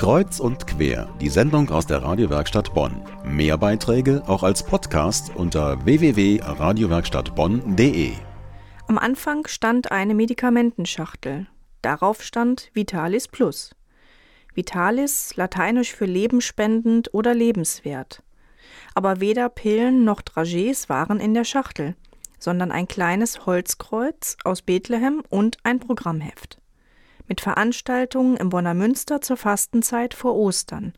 Kreuz und quer, die Sendung aus der Radiowerkstatt Bonn. Mehr Beiträge auch als Podcast unter www.radiowerkstattbonn.de. Am Anfang stand eine Medikamentenschachtel. Darauf stand Vitalis Plus. Vitalis, lateinisch für lebenspendend oder lebenswert. Aber weder Pillen noch Dragees waren in der Schachtel, sondern ein kleines Holzkreuz aus Bethlehem und ein Programmheft mit Veranstaltungen im Bonner Münster zur Fastenzeit vor Ostern,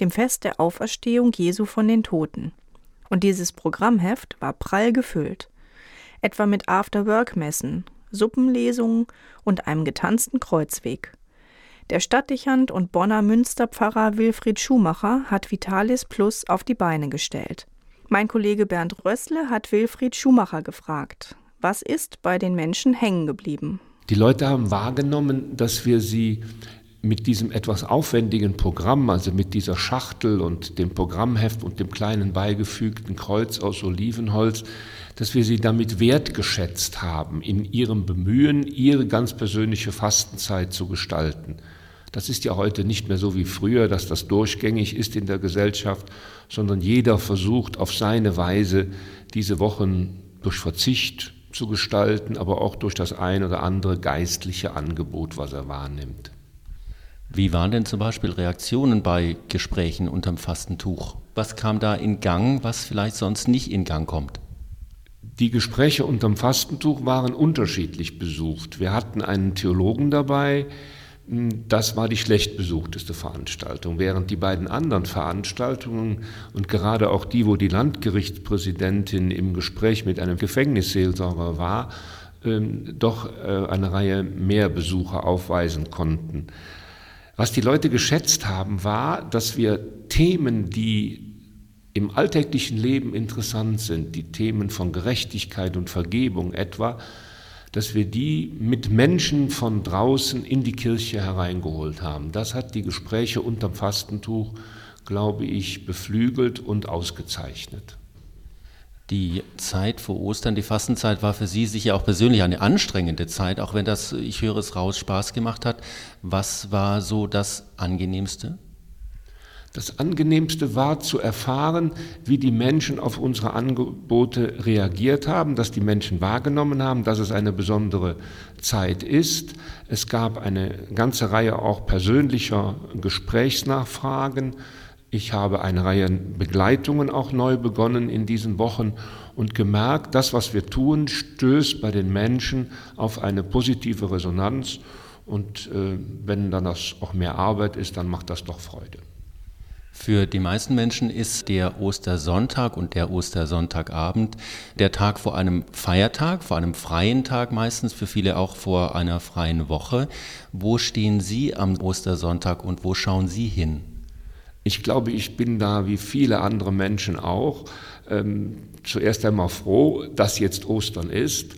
dem Fest der Auferstehung Jesu von den Toten. Und dieses Programmheft war prall gefüllt, etwa mit After-Work-Messen, Suppenlesungen und einem getanzten Kreuzweg. Der Stadtdichand und Bonner Münsterpfarrer Wilfried Schumacher hat Vitalis Plus auf die Beine gestellt. Mein Kollege Bernd Rössle hat Wilfried Schumacher gefragt, was ist bei den Menschen hängen geblieben? Die Leute haben wahrgenommen, dass wir sie mit diesem etwas aufwendigen Programm, also mit dieser Schachtel und dem Programmheft und dem kleinen beigefügten Kreuz aus Olivenholz, dass wir sie damit wertgeschätzt haben, in ihrem Bemühen, ihre ganz persönliche Fastenzeit zu gestalten. Das ist ja heute nicht mehr so wie früher, dass das durchgängig ist in der Gesellschaft, sondern jeder versucht auf seine Weise diese Wochen durch Verzicht, zu gestalten, aber auch durch das ein oder andere geistliche Angebot, was er wahrnimmt. Wie waren denn zum Beispiel Reaktionen bei Gesprächen unterm Fastentuch? Was kam da in Gang, was vielleicht sonst nicht in Gang kommt? Die Gespräche unterm Fastentuch waren unterschiedlich besucht. Wir hatten einen Theologen dabei, das war die schlecht besuchteste Veranstaltung, während die beiden anderen Veranstaltungen und gerade auch die, wo die Landgerichtspräsidentin im Gespräch mit einem Gefängnisseelsorger war, ähm, doch äh, eine Reihe mehr Besucher aufweisen konnten. Was die Leute geschätzt haben, war, dass wir Themen, die im alltäglichen Leben interessant sind, die Themen von Gerechtigkeit und Vergebung etwa, dass wir die mit Menschen von draußen in die Kirche hereingeholt haben. Das hat die Gespräche unterm Fastentuch, glaube ich, beflügelt und ausgezeichnet. Die Zeit vor Ostern, die Fastenzeit war für Sie sicher auch persönlich eine anstrengende Zeit, auch wenn das, ich höre es raus, Spaß gemacht hat. Was war so das Angenehmste? Das Angenehmste war zu erfahren, wie die Menschen auf unsere Angebote reagiert haben, dass die Menschen wahrgenommen haben, dass es eine besondere Zeit ist. Es gab eine ganze Reihe auch persönlicher Gesprächsnachfragen. Ich habe eine Reihe Begleitungen auch neu begonnen in diesen Wochen und gemerkt, das, was wir tun, stößt bei den Menschen auf eine positive Resonanz. Und äh, wenn dann das auch mehr Arbeit ist, dann macht das doch Freude. Für die meisten Menschen ist der Ostersonntag und der Ostersonntagabend der Tag vor einem Feiertag, vor einem freien Tag meistens, für viele auch vor einer freien Woche. Wo stehen Sie am Ostersonntag und wo schauen Sie hin? Ich glaube, ich bin da wie viele andere Menschen auch ähm, zuerst einmal froh, dass jetzt Ostern ist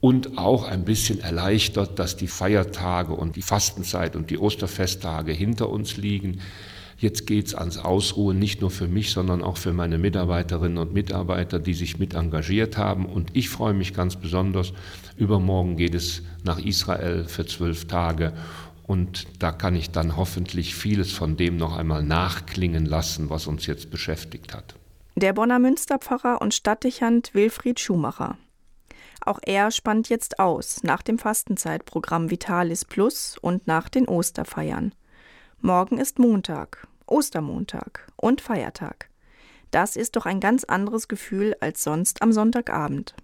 und auch ein bisschen erleichtert, dass die Feiertage und die Fastenzeit und die Osterfesttage hinter uns liegen. Jetzt geht es ans Ausruhen, nicht nur für mich, sondern auch für meine Mitarbeiterinnen und Mitarbeiter, die sich mit engagiert haben. Und ich freue mich ganz besonders. Übermorgen geht es nach Israel für zwölf Tage. Und da kann ich dann hoffentlich vieles von dem noch einmal nachklingen lassen, was uns jetzt beschäftigt hat. Der Bonner Münsterpfarrer und Stadtdichand Wilfried Schumacher. Auch er spannt jetzt aus nach dem Fastenzeitprogramm Vitalis Plus und nach den Osterfeiern. Morgen ist Montag Ostermontag und Feiertag. Das ist doch ein ganz anderes Gefühl als sonst am Sonntagabend.